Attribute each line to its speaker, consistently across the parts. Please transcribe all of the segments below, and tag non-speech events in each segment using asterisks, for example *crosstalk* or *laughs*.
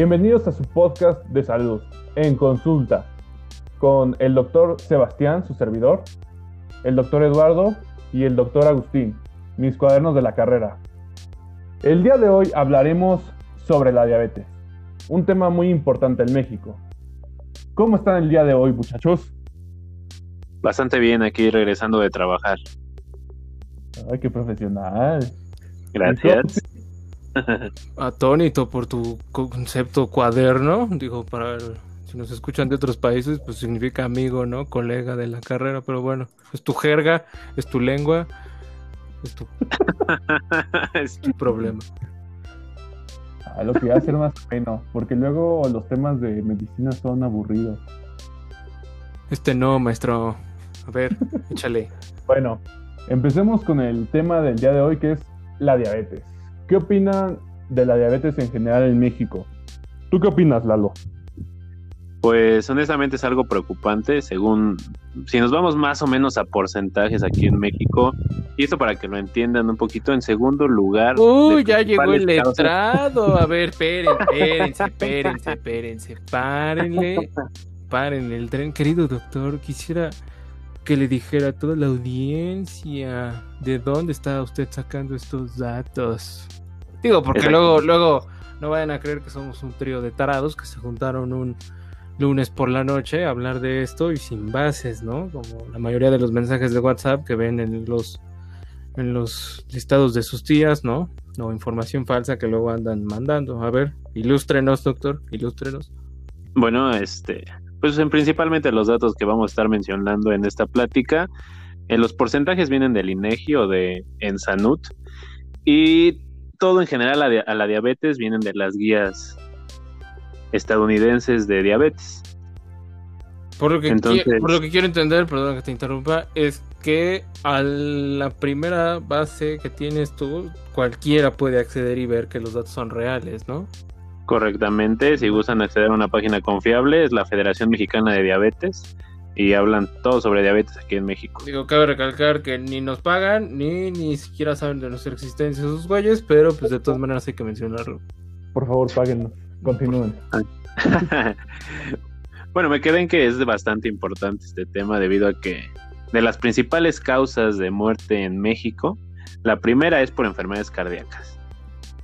Speaker 1: Bienvenidos a su podcast de salud, En Consulta, con el doctor Sebastián, su servidor, el doctor Eduardo y el doctor Agustín, mis cuadernos de la carrera. El día de hoy hablaremos sobre la diabetes, un tema muy importante en México. ¿Cómo están el día de hoy, muchachos?
Speaker 2: Bastante bien aquí regresando de trabajar.
Speaker 1: Ay, qué profesional.
Speaker 2: Gracias.
Speaker 3: Atónito por tu concepto cuaderno. Digo, para si nos escuchan de otros países, pues significa amigo, ¿no? Colega de la carrera, pero bueno, es tu jerga, es tu lengua, es tu, *laughs* es tu problema.
Speaker 1: A lo que va a ser más bueno, porque luego los temas de medicina son aburridos.
Speaker 3: Este no, maestro. A ver, *laughs* échale.
Speaker 1: Bueno, empecemos con el tema del día de hoy, que es la diabetes. ¿Qué opinan de la diabetes en general en México? ¿Tú qué opinas, Lalo?
Speaker 2: Pues honestamente es algo preocupante, según si nos vamos más o menos a porcentajes aquí en México, y esto para que lo entiendan un poquito, en segundo lugar.
Speaker 3: Uy, ya llegó el letrado. A ver, esperen, *laughs* espérense, espérense, espérense, párenle, párenle el tren. Querido doctor, quisiera que le dijera a toda la audiencia de dónde está usted sacando estos datos. Digo, porque luego, luego no vayan a creer que somos un trío de tarados que se juntaron un lunes por la noche a hablar de esto y sin bases, ¿no? Como la mayoría de los mensajes de WhatsApp que ven en los en los listados de sus tías, ¿no? O información falsa que luego andan mandando. A ver, ilústrenos, doctor, ilústrenos.
Speaker 2: Bueno, este, pues en principalmente los datos que vamos a estar mencionando en esta plática, en eh, los porcentajes vienen del INEGI o de Ensanut y todo en general a, la diabetes vienen de las guías estadounidenses de diabetes.
Speaker 3: Por lo, que por lo que quiero entender, perdón que te interrumpa, es que a la primera base que tienes tú, cualquiera puede acceder y ver que los datos son reales, ¿no?
Speaker 2: Correctamente, si gustan acceder a una página confiable, es la Federación Mexicana de Diabetes y hablan todo sobre diabetes aquí en México.
Speaker 3: Digo, cabe recalcar que ni nos pagan, ni ni siquiera saben de nuestra existencia esos güeyes, pero pues de todas maneras hay que mencionarlo.
Speaker 1: Por favor, páguenos. Continúen. *laughs*
Speaker 2: bueno, me quedé en que es bastante importante este tema debido a que de las principales causas de muerte en México, la primera es por enfermedades cardíacas.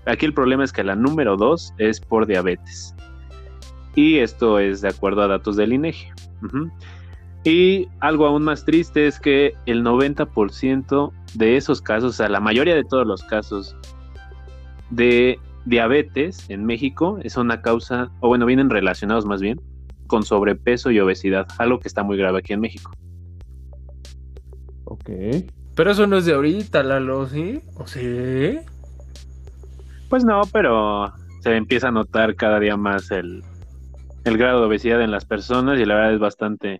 Speaker 2: Aquí el problema es que la número dos es por diabetes. Y esto es de acuerdo a datos del INEGI. Y algo aún más triste es que el 90% de esos casos, o sea, la mayoría de todos los casos de diabetes en México es una causa, o bueno, vienen relacionados más bien con sobrepeso y obesidad, algo que está muy grave aquí en México.
Speaker 1: Ok.
Speaker 3: Pero eso no es de ahorita, Lalo, ¿sí? ¿O sí?
Speaker 2: Pues no, pero se empieza a notar cada día más el, el grado de obesidad en las personas y la verdad es bastante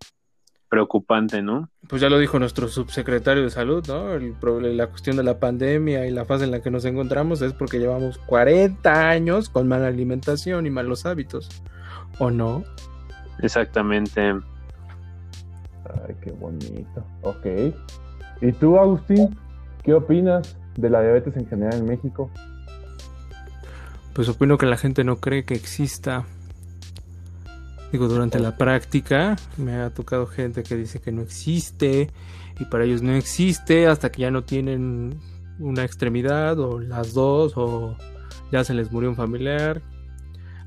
Speaker 2: preocupante, ¿no?
Speaker 3: Pues ya lo dijo nuestro subsecretario de salud, ¿no? El, la cuestión de la pandemia y la fase en la que nos encontramos es porque llevamos 40 años con mala alimentación y malos hábitos, ¿o no?
Speaker 2: Exactamente.
Speaker 1: Ay, qué bonito. Ok. ¿Y tú, Agustín? ¿Qué opinas de la diabetes en general en México?
Speaker 3: Pues opino que la gente no cree que exista Digo, durante la práctica me ha tocado gente que dice que no existe y para ellos no existe hasta que ya no tienen una extremidad o las dos o ya se les murió un familiar.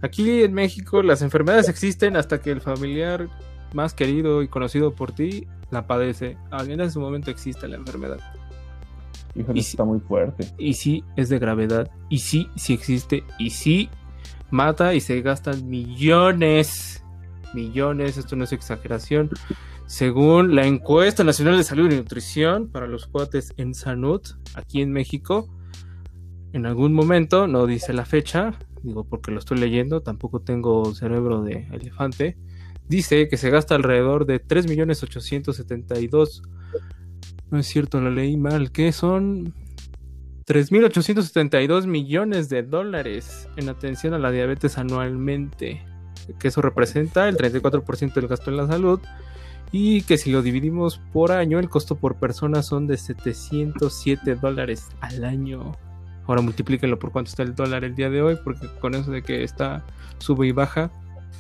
Speaker 3: Aquí en México las enfermedades existen hasta que el familiar más querido y conocido por ti la padece. En ese momento existe la enfermedad.
Speaker 1: Híjole, está muy fuerte.
Speaker 3: Y sí, es de gravedad. Y sí, sí existe. Y sí, mata y se gastan millones millones, esto no es exageración. Según la encuesta nacional de salud y nutrición para los cuates en salud aquí en México, en algún momento, no dice la fecha, digo porque lo estoy leyendo, tampoco tengo cerebro de elefante, dice que se gasta alrededor de 3.872, no es cierto, lo leí mal, que son 3.872 millones de dólares en atención a la diabetes anualmente que eso representa el 34% del gasto en la salud y que si lo dividimos por año el costo por persona son de 707 dólares al año. Ahora multiplíquenlo por cuánto está el dólar el día de hoy, porque con eso de que está sube y baja,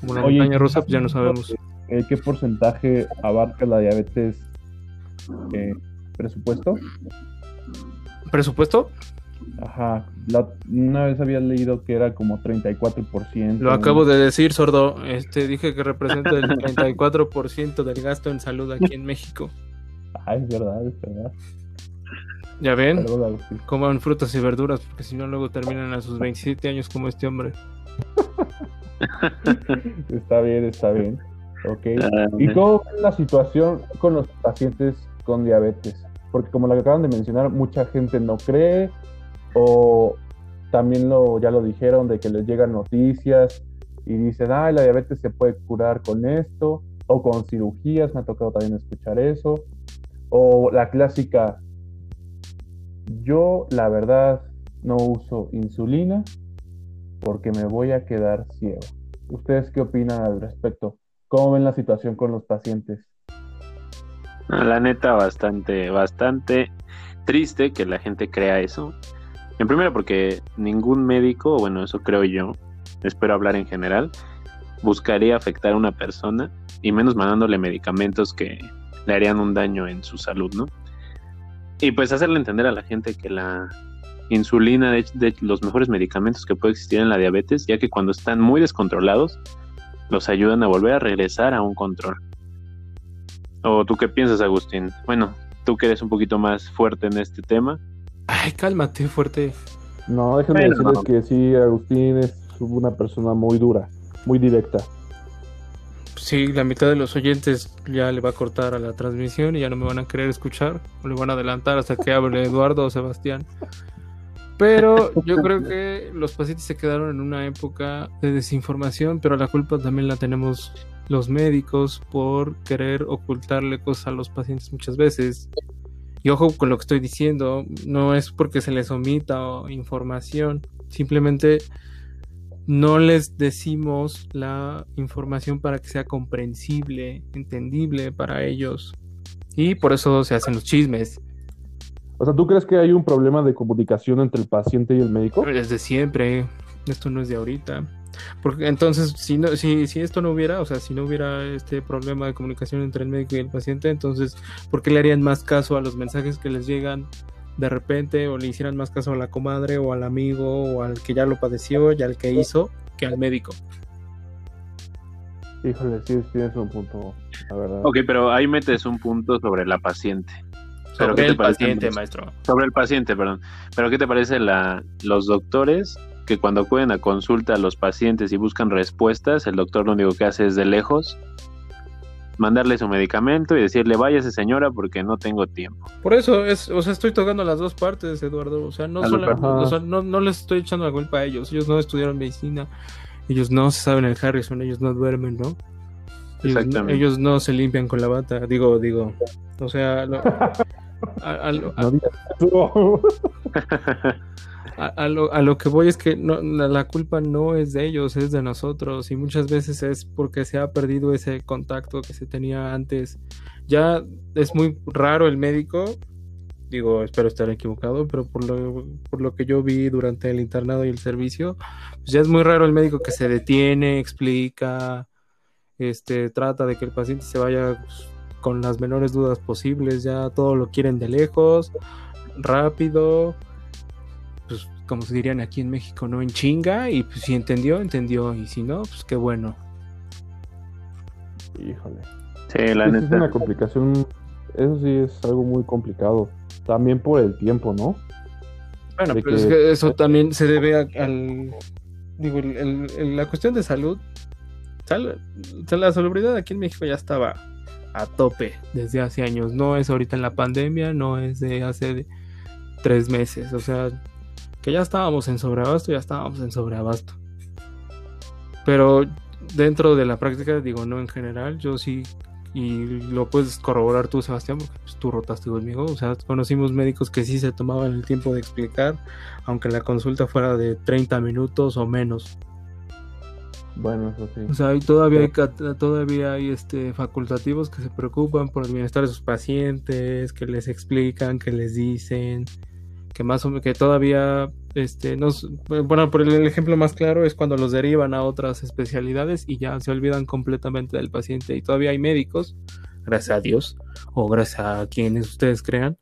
Speaker 3: como la montaña rusa, pues ya no sabemos.
Speaker 1: Eh, ¿Qué porcentaje abarca la diabetes eh, presupuesto?
Speaker 3: ¿Presupuesto?
Speaker 1: Ajá, una vez había leído que era como 34%.
Speaker 3: Lo acabo de decir, sordo. Este, dije que representa el 34% del gasto en salud aquí en México.
Speaker 1: Ah, es verdad, es verdad.
Speaker 3: Ya ven, coman frutas y verduras, porque si no luego terminan a sus 27 años como este hombre. *laughs*
Speaker 1: está bien, está bien. Ok. Ah, ¿Y cómo es la situación con los pacientes con diabetes? Porque como lo que acaban de mencionar, mucha gente no cree o también lo, ya lo dijeron de que les llegan noticias y dicen, ah, la diabetes se puede curar con esto o con cirugías, me ha tocado también escuchar eso. O la clásica, yo, la verdad, no uso insulina porque me voy a quedar ciego. ¿Ustedes qué opinan al respecto? ¿Cómo ven la situación con los pacientes?
Speaker 2: La neta, bastante, bastante triste que la gente crea eso. En primero, porque ningún médico, bueno, eso creo yo, espero hablar en general, buscaría afectar a una persona y menos mandándole medicamentos que le harían un daño en su salud, ¿no? Y pues hacerle entender a la gente que la insulina es de los mejores medicamentos que puede existir en la diabetes, ya que cuando están muy descontrolados, los ayudan a volver a regresar a un control. ¿O tú qué piensas, Agustín? Bueno, tú que eres un poquito más fuerte en este tema.
Speaker 3: Ay, cálmate, fuerte.
Speaker 1: No, déjenme decirles que sí, Agustín es una persona muy dura, muy directa.
Speaker 3: Sí, la mitad de los oyentes ya le va a cortar a la transmisión y ya no me van a querer escuchar. O le van a adelantar hasta que hable *laughs* Eduardo o Sebastián. Pero yo creo que los pacientes se quedaron en una época de desinformación, pero la culpa también la tenemos los médicos por querer ocultarle cosas a los pacientes muchas veces. Y ojo con lo que estoy diciendo, no es porque se les omita información, simplemente no les decimos la información para que sea comprensible, entendible para ellos. Y por eso se hacen los chismes.
Speaker 1: O sea, ¿tú crees que hay un problema de comunicación entre el paciente y el médico?
Speaker 3: Desde siempre. Esto no es de ahorita. Porque entonces, si, no, si, si esto no hubiera, o sea, si no hubiera este problema de comunicación entre el médico y el paciente, entonces, ¿por qué le harían más caso a los mensajes que les llegan de repente o le hicieran más caso a la comadre o al amigo o al que ya lo padeció y al que hizo que al médico.
Speaker 1: Híjole, sí, tienes un punto, la verdad.
Speaker 2: Ok, pero ahí metes un punto sobre la paciente.
Speaker 3: Sobre el paciente, maestro.
Speaker 2: Sobre el paciente, perdón. Pero ¿qué te parece la, los doctores que cuando acuden a consulta a los pacientes y buscan respuestas, el doctor lo único que hace es de lejos mandarle su medicamento y decirle váyase señora porque no tengo tiempo.
Speaker 3: Por eso es, o sea, estoy tocando las dos partes, Eduardo. O sea, no, no, no, les estoy echando la culpa a ellos. Ellos no estudiaron medicina, ellos no se saben el Harrison, ellos no duermen, ¿no? Ellos, no, ellos no se limpian con la bata. Digo, digo, o sea, *laughs* a, *laughs* *laughs* lo, a, lo, que voy es que no, la, culpa no es de ellos, es de nosotros. Y muchas veces es porque se ha perdido ese contacto que se tenía antes. Ya es muy raro el médico, digo, espero estar equivocado, pero por lo, por lo que yo vi durante el internado y el servicio, pues ya es muy raro el médico que se detiene, explica, este, trata de que el paciente se vaya pues, con las menores dudas posibles, ya todo lo quieren de lejos, rápido pues como se dirían aquí en México, ¿no? En chinga, y pues si entendió, entendió, y si no, pues qué bueno.
Speaker 1: Híjole. Sí, la neta. Es una complicación, eso sí es algo muy complicado. También por el tiempo, ¿no?
Speaker 3: Bueno, pero es que eso también se debe al. Digo, la cuestión de salud. la salubridad aquí en México ya estaba a tope desde hace años. No es ahorita en la pandemia, no es de hace tres meses. O sea, ya estábamos en sobreabasto, ya estábamos en sobreabasto. Pero dentro de la práctica, digo, no en general, yo sí, y lo puedes corroborar tú, Sebastián, porque pues, tú rotaste conmigo, o sea, conocimos médicos que sí se tomaban el tiempo de explicar, aunque la consulta fuera de 30 minutos o menos.
Speaker 1: Bueno, eso sí. O
Speaker 3: sea, todavía hay, todavía hay este, facultativos que se preocupan por el bienestar de sus pacientes, que les explican, que les dicen, que más que todavía este bueno por el ejemplo más claro es cuando los derivan a otras especialidades y ya se olvidan completamente del paciente y todavía hay médicos gracias a Dios o gracias a quienes ustedes crean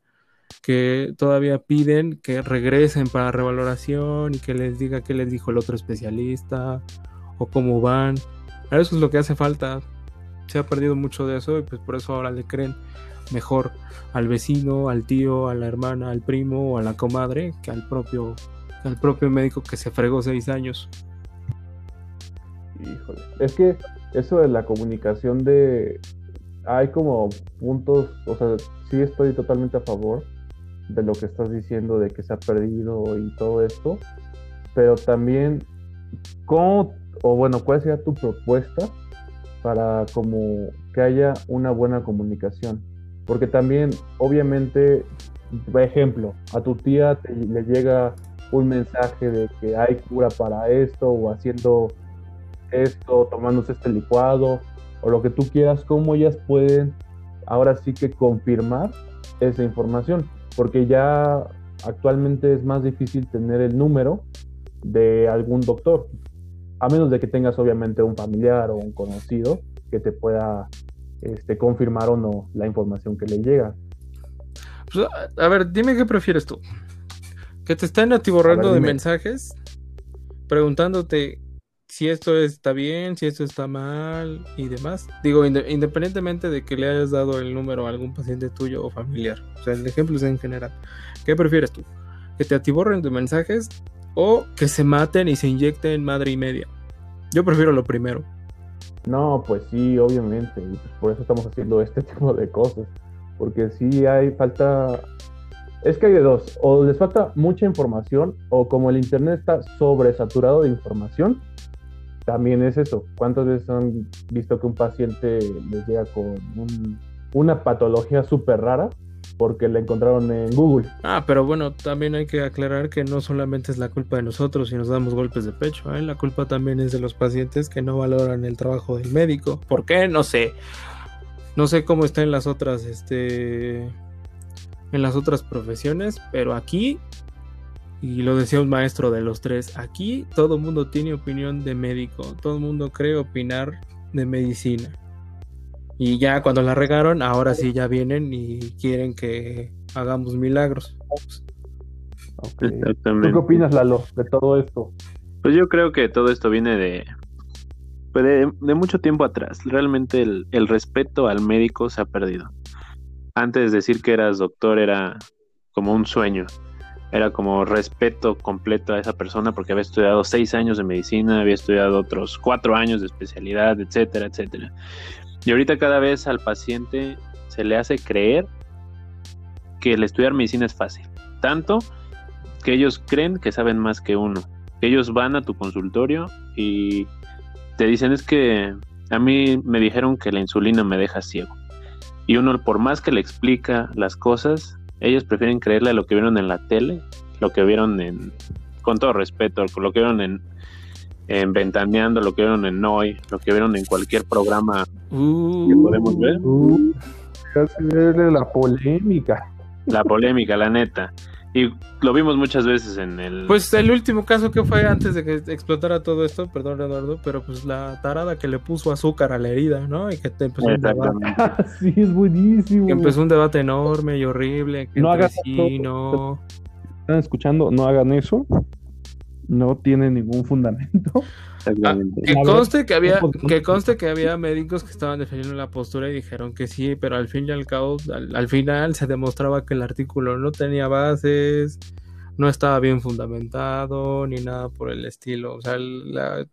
Speaker 3: que todavía piden que regresen para revaloración y que les diga qué les dijo el otro especialista o cómo van. Eso es lo que hace falta. Se ha perdido mucho de eso y pues por eso ahora le creen mejor al vecino, al tío, a la hermana, al primo o a la comadre que al propio, al propio médico que se fregó seis años.
Speaker 1: Híjole. Es que eso de la comunicación de hay como puntos, o sea, sí estoy totalmente a favor de lo que estás diciendo, de que se ha perdido y todo esto, pero también, ¿cómo, o bueno, cuál sería tu propuesta para como que haya una buena comunicación? Porque también, obviamente, por ejemplo, a tu tía le llega un mensaje de que hay cura para esto o haciendo esto, tomándose este licuado o lo que tú quieras, ¿cómo ellas pueden ahora sí que confirmar esa información? porque ya actualmente es más difícil tener el número de algún doctor, a menos de que tengas obviamente un familiar o un conocido que te pueda este, confirmar o no la información que le llega.
Speaker 3: Pues, a ver, dime qué prefieres tú. Que te estén atiborrando de mensajes preguntándote si esto está bien, si esto está mal y demás. Digo, independientemente de que le hayas dado el número a algún paciente tuyo o familiar. O sea, el ejemplo es en general. ¿Qué prefieres tú? ¿Que te atiborren de mensajes o que se maten y se inyecten madre y media? Yo prefiero lo primero.
Speaker 1: No, pues sí, obviamente. Y pues por eso estamos haciendo *laughs* este tipo de cosas. Porque sí hay falta es que hay de dos, o les falta mucha información, o como el Internet está sobresaturado de información, también es eso. ¿Cuántas veces han visto que un paciente les llega con una patología súper rara porque la encontraron en Google?
Speaker 3: Ah, pero bueno, también hay que aclarar que no solamente es la culpa de nosotros si nos damos golpes de pecho, ¿eh? la culpa también es de los pacientes que no valoran el trabajo del médico. ¿Por qué? No sé. No sé cómo está en las otras, este, en las otras profesiones, pero aquí y lo decía un maestro de los tres, aquí todo el mundo tiene opinión de médico, todo el mundo cree opinar de medicina. Y ya cuando la regaron, ahora sí ya vienen y quieren que hagamos milagros.
Speaker 1: Exactamente. ¿Tú qué opinas, Lalo, de todo esto?
Speaker 2: Pues yo creo que todo esto viene de, pues de, de, mucho tiempo atrás. Realmente el, el respeto al médico se ha perdido. Antes de decir que eras doctor era como un sueño era como respeto completo a esa persona porque había estudiado seis años de medicina, había estudiado otros cuatro años de especialidad, etcétera, etcétera. Y ahorita cada vez al paciente se le hace creer que el estudiar medicina es fácil. Tanto que ellos creen que saben más que uno. Ellos van a tu consultorio y te dicen es que a mí me dijeron que la insulina me deja ciego. Y uno por más que le explica las cosas, ellos prefieren creerle a lo que vieron en la tele, lo que vieron en, con todo respeto, lo que vieron en, en Ventaneando, lo que vieron en Noy, lo que vieron en cualquier programa que uh. podemos ver. Uh,
Speaker 1: la polémica.
Speaker 2: La polémica, la neta. Y lo vimos muchas veces en el.
Speaker 3: Pues el último caso que fue antes de que explotara todo esto, perdón, Eduardo, pero pues la tarada que le puso azúcar a la herida, ¿no? Y que te empezó un debate. *laughs*
Speaker 1: sí, es buenísimo.
Speaker 3: Que empezó un debate enorme y horrible. Que
Speaker 1: no hagan sí, no. Están escuchando, no hagan eso. No tiene ningún fundamento. *laughs*
Speaker 3: Ah, que conste que había, que conste que había médicos que estaban defendiendo la postura y dijeron que sí, pero al fin y al cabo, al, final se demostraba que el artículo no tenía bases, no estaba bien fundamentado, ni nada por el estilo. O sea, la,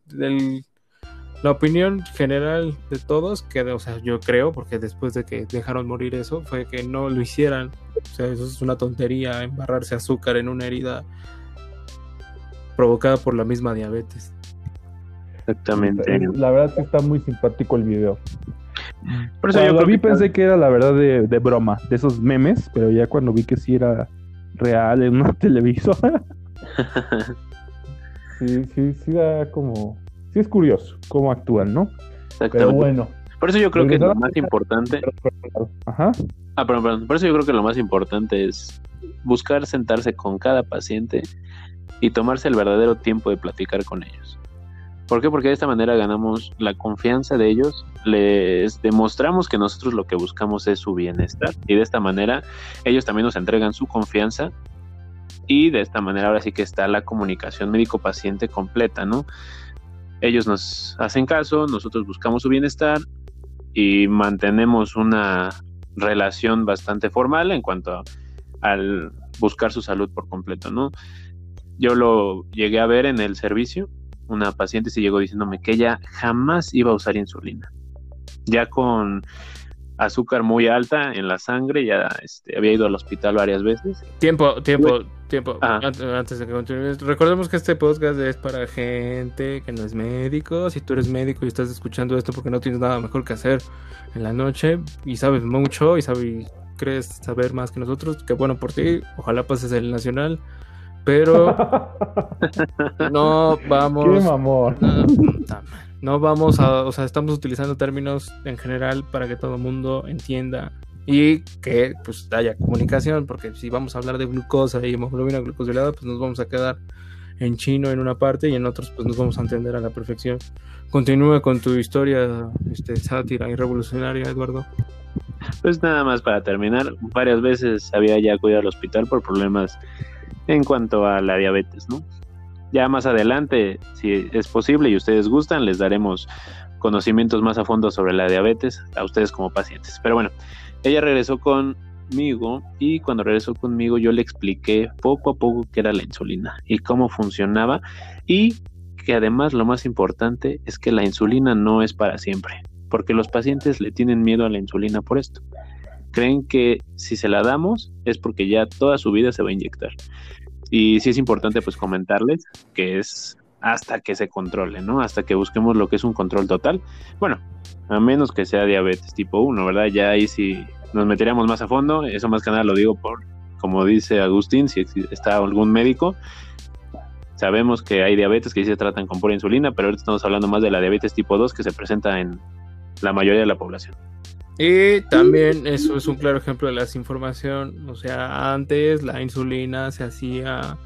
Speaker 3: la opinión general de todos, que, o sea, yo creo, porque después de que dejaron morir eso, fue que no lo hicieran. O sea, eso es una tontería, embarrarse azúcar en una herida provocada por la misma diabetes.
Speaker 2: Exactamente.
Speaker 1: La verdad es que está muy simpático el video. Por eso cuando yo vi pensé que era la verdad de, broma, de esos memes, pero ya cuando vi que sí era real en una *laughs* televisora. *laughs* sí, sí, sí da como... Sí es curioso cómo actúan, ¿no? Pero bueno.
Speaker 2: Por eso yo creo que lo más importante... Ajá. Ah, perdón, perdón. Por eso yo creo que lo más importante es buscar sentarse con cada paciente y tomarse el verdadero tiempo de platicar con ellos. ¿Por qué? Porque de esta manera ganamos la confianza de ellos, les demostramos que nosotros lo que buscamos es su bienestar y de esta manera ellos también nos entregan su confianza y de esta manera ahora sí que está la comunicación médico-paciente completa, ¿no? Ellos nos hacen caso, nosotros buscamos su bienestar y mantenemos una relación bastante formal en cuanto al buscar su salud por completo, ¿no? Yo lo llegué a ver en el servicio una paciente se llegó diciéndome que ella jamás iba a usar insulina. Ya con azúcar muy alta en la sangre, ya este, había ido al hospital varias veces.
Speaker 3: Tiempo, tiempo, tiempo. Antes de que continúes, recordemos que este podcast es para gente que no es médico. Si tú eres médico y estás escuchando esto porque no tienes nada mejor que hacer en la noche y sabes mucho y sabes, crees saber más que nosotros, qué bueno por ti. Ojalá pases el nacional pero *laughs* no vamos.
Speaker 1: ¡Qué mamor!
Speaker 3: No, vamos a. O sea, estamos utilizando términos en general para que todo el mundo entienda y que pues haya comunicación, porque si vamos a hablar de glucosa y hemoglobina glucosilada, pues nos vamos a quedar en chino en una parte y en otros pues nos vamos a entender a la perfección. Continúa con tu historia este, sátira y revolucionaria, Eduardo.
Speaker 2: Pues nada más para terminar, varias veces había ya acudido al hospital por problemas en cuanto a la diabetes, ¿no? Ya más adelante, si es posible y ustedes gustan, les daremos conocimientos más a fondo sobre la diabetes a ustedes como pacientes. Pero bueno, ella regresó conmigo y cuando regresó conmigo yo le expliqué poco a poco qué era la insulina y cómo funcionaba y que además lo más importante es que la insulina no es para siempre, porque los pacientes le tienen miedo a la insulina por esto. Creen que si se la damos es porque ya toda su vida se va a inyectar. Y sí es importante pues comentarles que es hasta que se controle, ¿no? Hasta que busquemos lo que es un control total. Bueno, a menos que sea diabetes tipo 1, ¿verdad? Ya ahí sí nos meteríamos más a fondo. Eso más que nada lo digo por, como dice Agustín, si está algún médico. Sabemos que hay diabetes que sí se tratan con pura insulina, pero ahorita estamos hablando más de la diabetes tipo 2 que se presenta en la mayoría de la población.
Speaker 3: Y también eso es un claro ejemplo de la desinformación. O sea, antes la insulina se hacía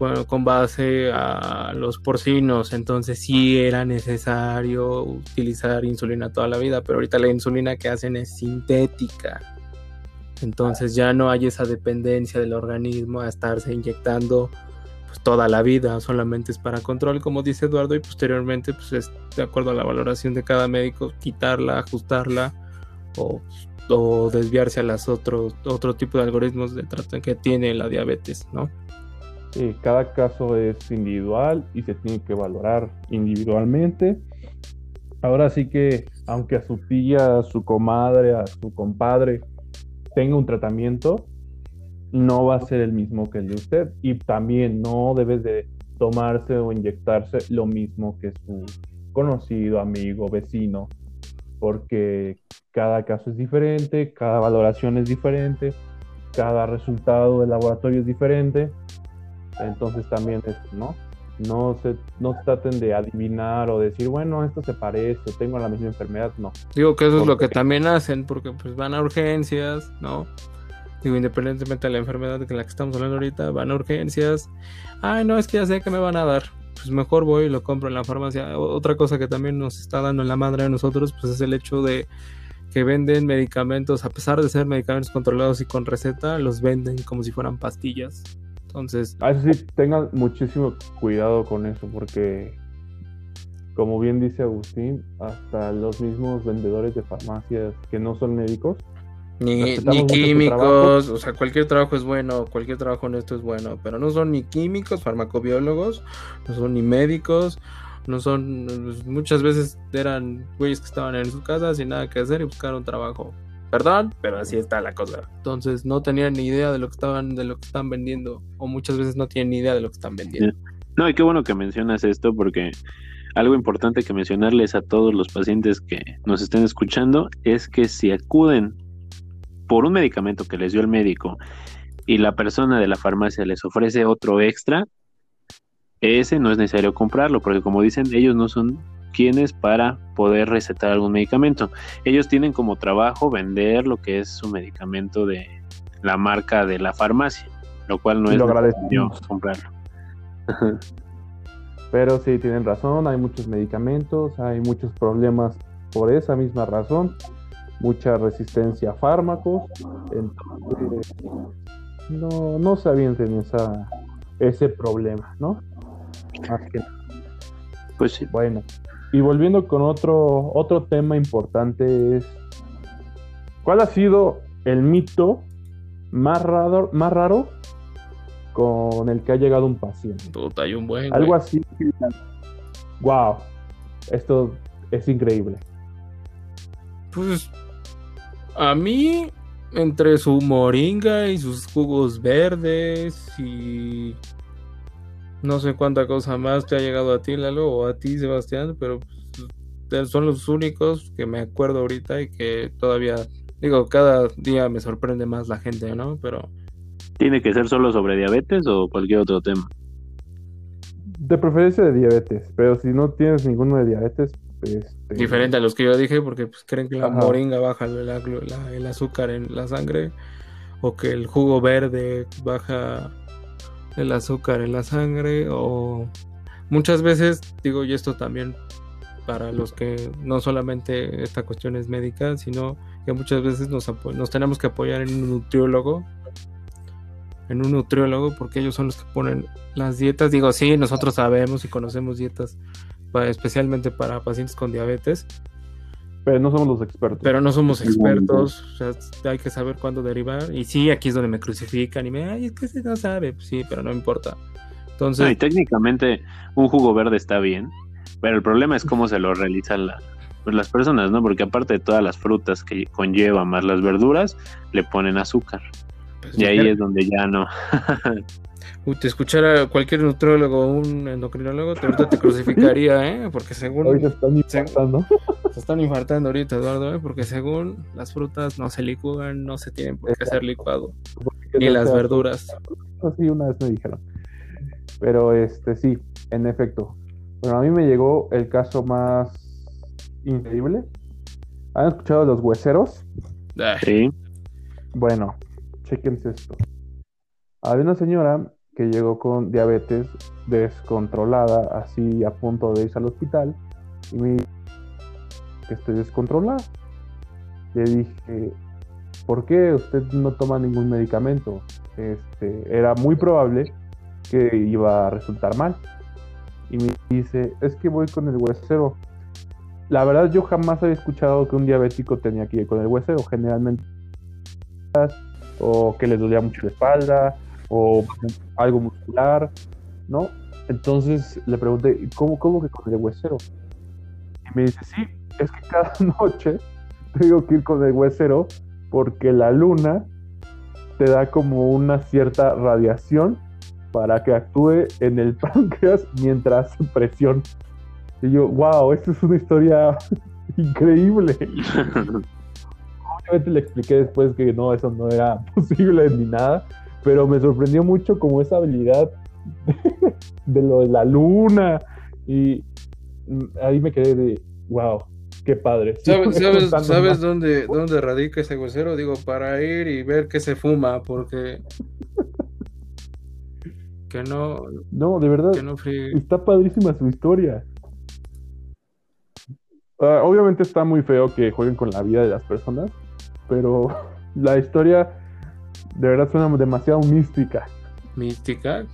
Speaker 3: bueno, con base a los porcinos, entonces sí era necesario utilizar insulina toda la vida, pero ahorita la insulina que hacen es sintética. Entonces ya no hay esa dependencia del organismo a estarse inyectando pues, toda la vida, solamente es para control, como dice Eduardo, y posteriormente, pues es de acuerdo a la valoración de cada médico, quitarla, ajustarla o, desviarse a las otros otro tipo de algoritmos de trato que tiene la diabetes, ¿no?
Speaker 1: Sí, cada caso es individual y se tiene que valorar individualmente. Ahora sí que, aunque a su tía, a su comadre, a su compadre tenga un tratamiento, no va a ser el mismo que el de usted. Y también no debes de tomarse o inyectarse lo mismo que su conocido, amigo, vecino, porque cada caso es diferente, cada valoración es diferente, cada resultado del laboratorio es diferente. Entonces también es, ¿no? No se, no traten de adivinar o decir, bueno, esto se parece, tengo la misma enfermedad, no.
Speaker 3: Digo que eso es lo que también hacen, porque pues van a urgencias, ¿no? Digo, independientemente de la enfermedad de la que estamos hablando ahorita, van a urgencias. Ay, no, es que ya sé que me van a dar pues mejor voy y lo compro en la farmacia. Otra cosa que también nos está dando en la madre a nosotros, pues es el hecho de que venden medicamentos, a pesar de ser medicamentos controlados y con receta, los venden como si fueran pastillas. Entonces...
Speaker 1: Ah, sí, tengan muchísimo cuidado con eso, porque como bien dice Agustín, hasta los mismos vendedores de farmacias que no son médicos
Speaker 3: ni, químicos, o sea, cualquier trabajo es bueno, cualquier trabajo honesto es bueno, pero no son ni químicos, farmacobiólogos, no son ni médicos, no son, pues, muchas veces eran güeyes que estaban en su casa sin nada que hacer y buscaron trabajo. Perdón, pero así está la cosa. Entonces no tenían ni idea de lo que estaban, de lo que están vendiendo, o muchas veces no tienen ni idea de lo que están vendiendo.
Speaker 2: No, y qué bueno que mencionas esto porque algo importante que mencionarles a todos los pacientes que nos estén escuchando es que si acuden por un medicamento que les dio el médico y la persona de la farmacia les ofrece otro extra, ese no es necesario comprarlo, porque como dicen, ellos no son quienes para poder recetar algún medicamento. Ellos tienen como trabajo vender lo que es su medicamento de la marca de la farmacia, lo cual no
Speaker 1: Y
Speaker 2: es necesario comprarlo. *laughs*
Speaker 1: Pero sí, tienen razón, hay muchos medicamentos, hay muchos problemas por esa misma razón, mucha resistencia a fármacos, entonces no, no se avienten esa, ese problema, ¿no? Más que nada.
Speaker 2: Pues sí.
Speaker 1: Bueno, y volviendo con otro, otro tema importante es, ¿cuál ha sido el mito más raro, más raro con el que ha llegado un paciente?
Speaker 3: Puta, hay un buen.
Speaker 1: Algo
Speaker 3: güey.
Speaker 1: así. Wow, esto es increíble.
Speaker 3: Pues a mí, entre su moringa y sus jugos verdes y no sé cuánta cosa más te ha llegado a ti, Lalo, o a ti, Sebastián, pero pues, son los únicos que me acuerdo ahorita y que todavía, digo, cada día me sorprende más la gente, ¿no? Pero
Speaker 2: ¿Tiene que ser solo sobre diabetes o cualquier otro tema?
Speaker 1: De preferencia de diabetes, pero si no tienes ninguno de diabetes, este,
Speaker 3: diferente a los que yo dije, porque pues creen que la
Speaker 1: Ajá.
Speaker 3: moringa baja la- la- el azúcar en la sangre, o que el jugo verde baja el azúcar en la sangre, o muchas veces, digo, y esto también para los que no solamente esta cuestión es médica, sino que muchas veces nos, nos tenemos que apoyar en un nutriólogo, en un nutriólogo, porque ellos son los que ponen las dietas. Digo, sí, nosotros sabemos y conocemos dietas especialmente para pacientes con diabetes,
Speaker 1: Pero no somos los expertos.
Speaker 3: pero no somos expertos, o sea, hay que saber cuándo derivar. Y sí, aquí es donde me crucifican y me, ay, es que se no sabe, Pues sí, pero no importa. Entonces,
Speaker 2: No, y técnicamente un jugo verde está bien, pero el problema es cómo se lo realizan la- pues, las personas, ¿no? Porque aparte de todas las frutas que conlleva más las verduras, le ponen azúcar.
Speaker 3: pues,
Speaker 2: Y ahí es donde ya no. *laughs*
Speaker 3: Uy, te escuchara cualquier nutriólogo o un endocrinólogo, te, ahorita te crucificaría, ¿eh? Porque según
Speaker 1: Hoy se están impactando.
Speaker 3: se están infartando ahorita, Eduardo, ¿eh? Porque según las frutas no se licúan, no se tienen por qué hacer licuado, ni las verduras.
Speaker 1: Sí, una vez me dijeron. Pero este sí, en efecto. Bueno, a mí me llegó el caso más increíble. ¿Han escuchado los hueseros?
Speaker 3: Ay,
Speaker 2: Sí.
Speaker 1: Bueno, chequense esto. Había una señora que llegó con diabetes descontrolada, así a punto de irse al hospital, y me dijo que estoy descontrolada. Le dije, ¿por qué usted no toma ningún medicamento? Este, era muy probable que iba a resultar mal. Y me dice, es que voy con el huesero. La verdad yo jamás había escuchado que un diabético tenía que ir con el huesero. Generalmente o que les dolía mucho la espalda, o algo muscular, ¿no? Entonces le pregunté, ¿cómo, cómo que con el huesero? Y me dice, sí, es que cada *laughs* noche tengo que ir con el huesero porque la luna te da como una cierta radiación para que actúe en el *laughs* páncreas mientras presión. Y yo, wow, esto es una historia *laughs* increíble obviamente le expliqué después que no, eso no era posible ni nada, pero me sorprendió mucho como esa habilidad *laughs* de, lo de la luna y mm, ahí me quedé de, wow, qué padre.
Speaker 3: ¿Sabes, sabes, sabes dónde, dónde radica ese huesero? Digo, para ir y ver qué se fuma, porque que no,
Speaker 1: No, de verdad,
Speaker 3: que no friegue.
Speaker 1: está padrísima su historia. Ah, obviamente está muy feo que jueguen con la vida de las personas, pero *laughs* la historia de verdad suena demasiado mística.
Speaker 3: mística,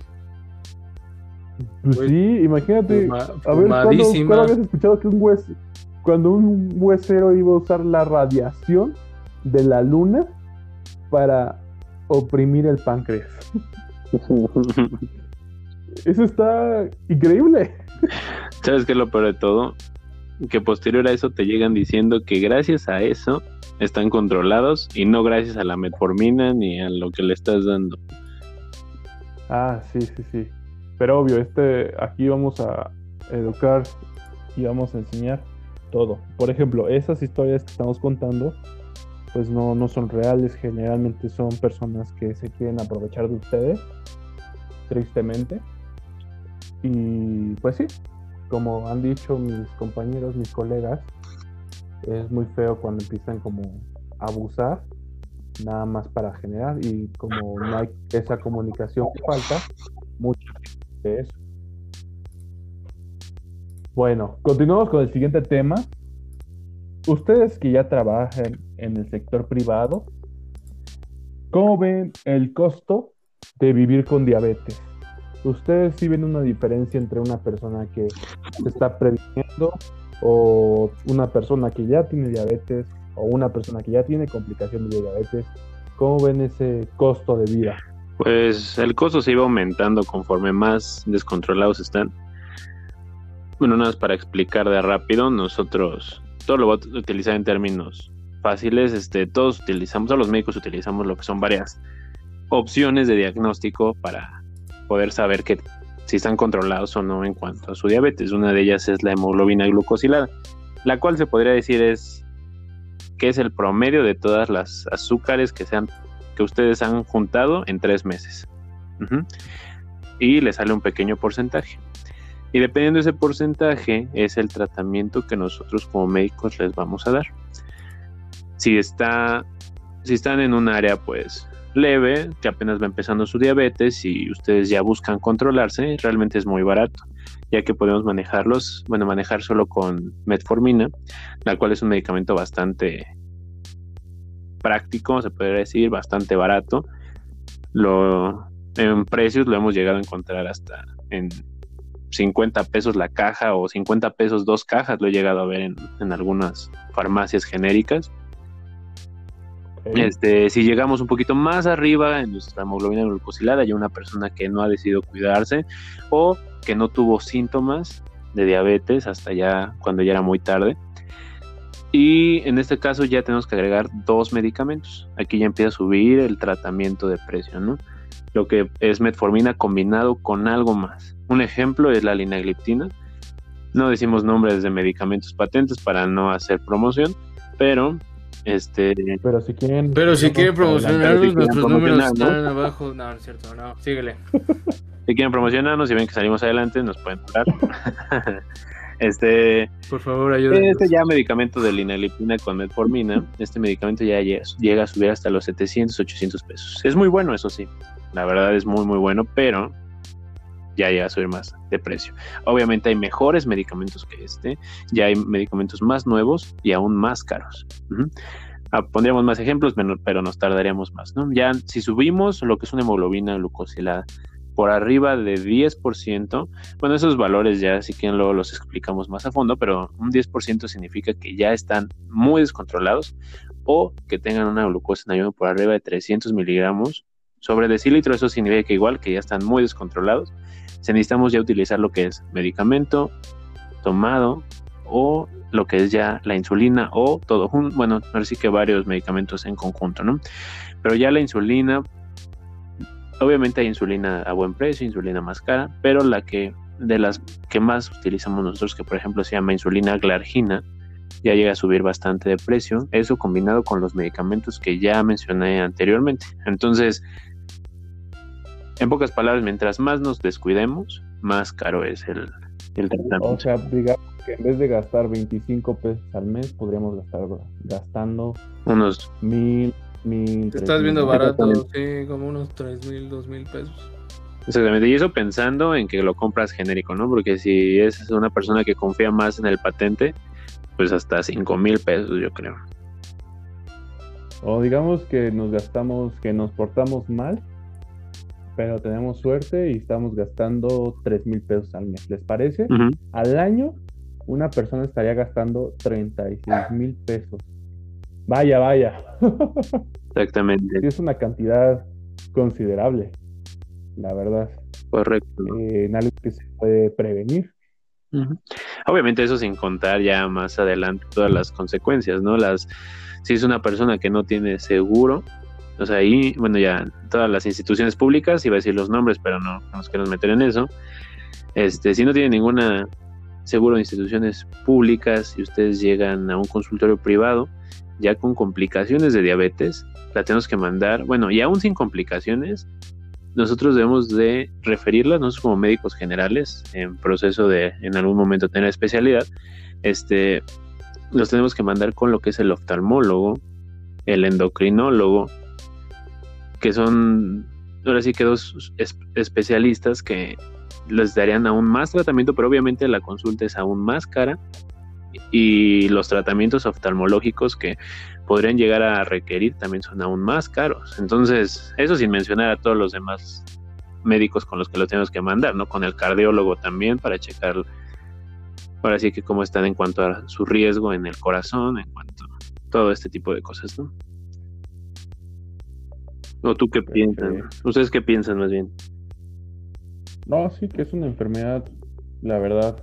Speaker 1: Pues
Speaker 3: Pues,
Speaker 1: sí, imagínate.
Speaker 3: fuma-
Speaker 1: A ver, ¿cuándo, cuándo habías escuchado que un hues cuando un huesero iba a usar la radiación de la luna para oprimir el páncreas? *laughs* Eso está increíble.
Speaker 2: ¿Sabes qué es lo peor de todo? Que posterior a eso te llegan diciendo que gracias a eso están controlados y no gracias a la metformina ni a lo que le estás dando.
Speaker 1: Ah, sí, sí, sí. Pero obvio, este, aquí vamos a educar y vamos a enseñar todo. Por ejemplo, esas historias que estamos contando, pues no, no son reales. Generalmente son personas que se quieren aprovechar de ustedes, tristemente. Y pues sí, como han dicho mis compañeros, mis colegas, es muy feo cuando empiezan como a abusar nada más para generar y como no hay esa comunicación que falta, mucho de eso. Bueno, continuamos con el siguiente tema. Ustedes que ya trabajan en el sector privado, ¿cómo ven el costo de vivir con diabetes? ¿Ustedes sí ven una diferencia entre una persona que se está previniendo o una persona que ya tiene diabetes o una persona que ya tiene complicaciones de diabetes? ¿Cómo ven ese costo de vida?
Speaker 2: Pues el costo se iba aumentando conforme más descontrolados están. Bueno, nada más para explicar de rápido, nosotros todo lo voy a utilizar en términos fáciles, este, todos utilizamos, todos los médicos utilizamos lo que son varias opciones de diagnóstico para poder saber que si están controlados o no en cuanto a su diabetes. Una de ellas es la hemoglobina glucosilada, la cual se podría decir es que es el promedio de todas las azúcares que sean que ustedes han juntado en tres meses. Y le sale un pequeño porcentaje. Y dependiendo de ese porcentaje, es el tratamiento que nosotros como médicos les vamos a dar. Si está, si están en un área, pues leve, que apenas va empezando su diabetes y ustedes ya buscan controlarse, realmente es muy barato, ya que podemos manejarlos, bueno, manejar solo con metformina, la cual es un medicamento bastante práctico, se podría decir, bastante barato. Lo, en precios lo hemos llegado a encontrar hasta en 50 pesos la caja o 50 pesos dos cajas, lo he llegado a ver en, en algunas farmacias genéricas. Este, si llegamos un poquito más arriba en nuestra hemoglobina glucosilada, hay una persona que no ha decidido cuidarse o que no tuvo síntomas de diabetes hasta ya cuando ya era muy tarde. Y en este caso ya tenemos que agregar dos medicamentos. Aquí ya empieza a subir el tratamiento de precio, ¿no? Lo que es metformina combinado con algo más. Un ejemplo es la linagliptina. No decimos nombres de medicamentos patentes para no hacer promoción, pero este,
Speaker 1: pero si quieren,
Speaker 3: pero si quieren promocionarnos, nuestros números están abajo. No, no es cierto, no, síguele. *laughs*
Speaker 2: si quieren promocionarnos y ven que salimos adelante, nos pueden hablar. *laughs* este,
Speaker 3: por favor, ayúdenos.
Speaker 2: Este ya medicamento de linalipina con metformina, este medicamento ya llega a subir hasta los 700, 800 pesos. Es muy bueno, eso sí. La verdad es muy, muy bueno, pero ya llega a subir más de precio. Obviamente hay mejores medicamentos que este, ya hay medicamentos más nuevos y aún más caros. Ah, pondríamos más ejemplos, pero nos tardaríamos más. Ya si subimos lo que es una hemoglobina glucosilada por arriba de 10%, bueno, esos valores ya si quieren luego los explicamos más a fondo, pero un 10% significa que ya están muy descontrolados o que tengan una glucosa en ayuno por arriba de 300 miligramos sobre decilitro, eso significa que igual que ya están muy descontrolados necesitamos ya utilizar lo que es medicamento tomado o lo que es ya la insulina o todo junto, bueno, ahora sí que varios medicamentos en conjunto, ¿no? Pero ya la insulina, obviamente hay insulina a buen precio, insulina más cara, pero la que de las que más utilizamos nosotros, que por ejemplo se llama insulina glargina, ya llega a subir bastante de precio, eso combinado con los medicamentos que ya mencioné anteriormente. Entonces, en pocas palabras, mientras más nos descuidemos, más caro es el, el tratamiento.
Speaker 1: O sea, digamos que en vez de gastar 25 pesos al mes, podríamos gastar gastando
Speaker 2: unos
Speaker 1: mil, mil.
Speaker 3: Te estás viendo barato, sí, como unos tres mil, dos mil pesos.
Speaker 2: Exactamente, y eso pensando en que lo compras genérico, ¿no? Porque si es una persona que confía más en el patente, pues hasta cinco mil pesos, yo creo.
Speaker 1: O digamos que nos gastamos, que nos portamos mal pero tenemos suerte y estamos gastando 3 mil pesos al mes. ¿Les parece? Al año, una persona estaría gastando 36 mil pesos. Vaya, vaya. *laughs*
Speaker 2: Exactamente.
Speaker 1: es una cantidad considerable, la verdad.
Speaker 2: Correcto.
Speaker 1: Eh, en algo que se puede prevenir.
Speaker 2: Obviamente eso sin contar ya más adelante todas las consecuencias, ¿no? Las si es una persona que no tiene seguro, o sea, ahí, bueno, ya todas las instituciones públicas, iba a decir los nombres, pero no, nos queremos meter en eso. Este, si no tienen ninguna seguro de instituciones públicas y ustedes llegan a un consultorio privado, ya con complicaciones de diabetes, la tenemos que mandar, bueno, y aún sin complicaciones, nosotros debemos de referirla, nosotros como médicos generales, en proceso de en algún momento tener especialidad, este, los tenemos que mandar con lo que es el oftalmólogo, el endocrinólogo, que son ahora sí que dos especialistas que les darían aún más tratamiento, pero obviamente la consulta es aún más cara y los tratamientos oftalmológicos que podrían llegar a requerir también son aún más caros. Entonces, eso sin mencionar a todos los demás médicos con los que lo tenemos que mandar, ¿no? Con el cardiólogo también para checar ahora sí que cómo están en cuanto a su riesgo en el corazón, en cuanto a todo este tipo de cosas, ¿no? ¿O tú qué piensan? ¿Ustedes qué piensan más bien?
Speaker 1: No, sí que es una enfermedad, la verdad,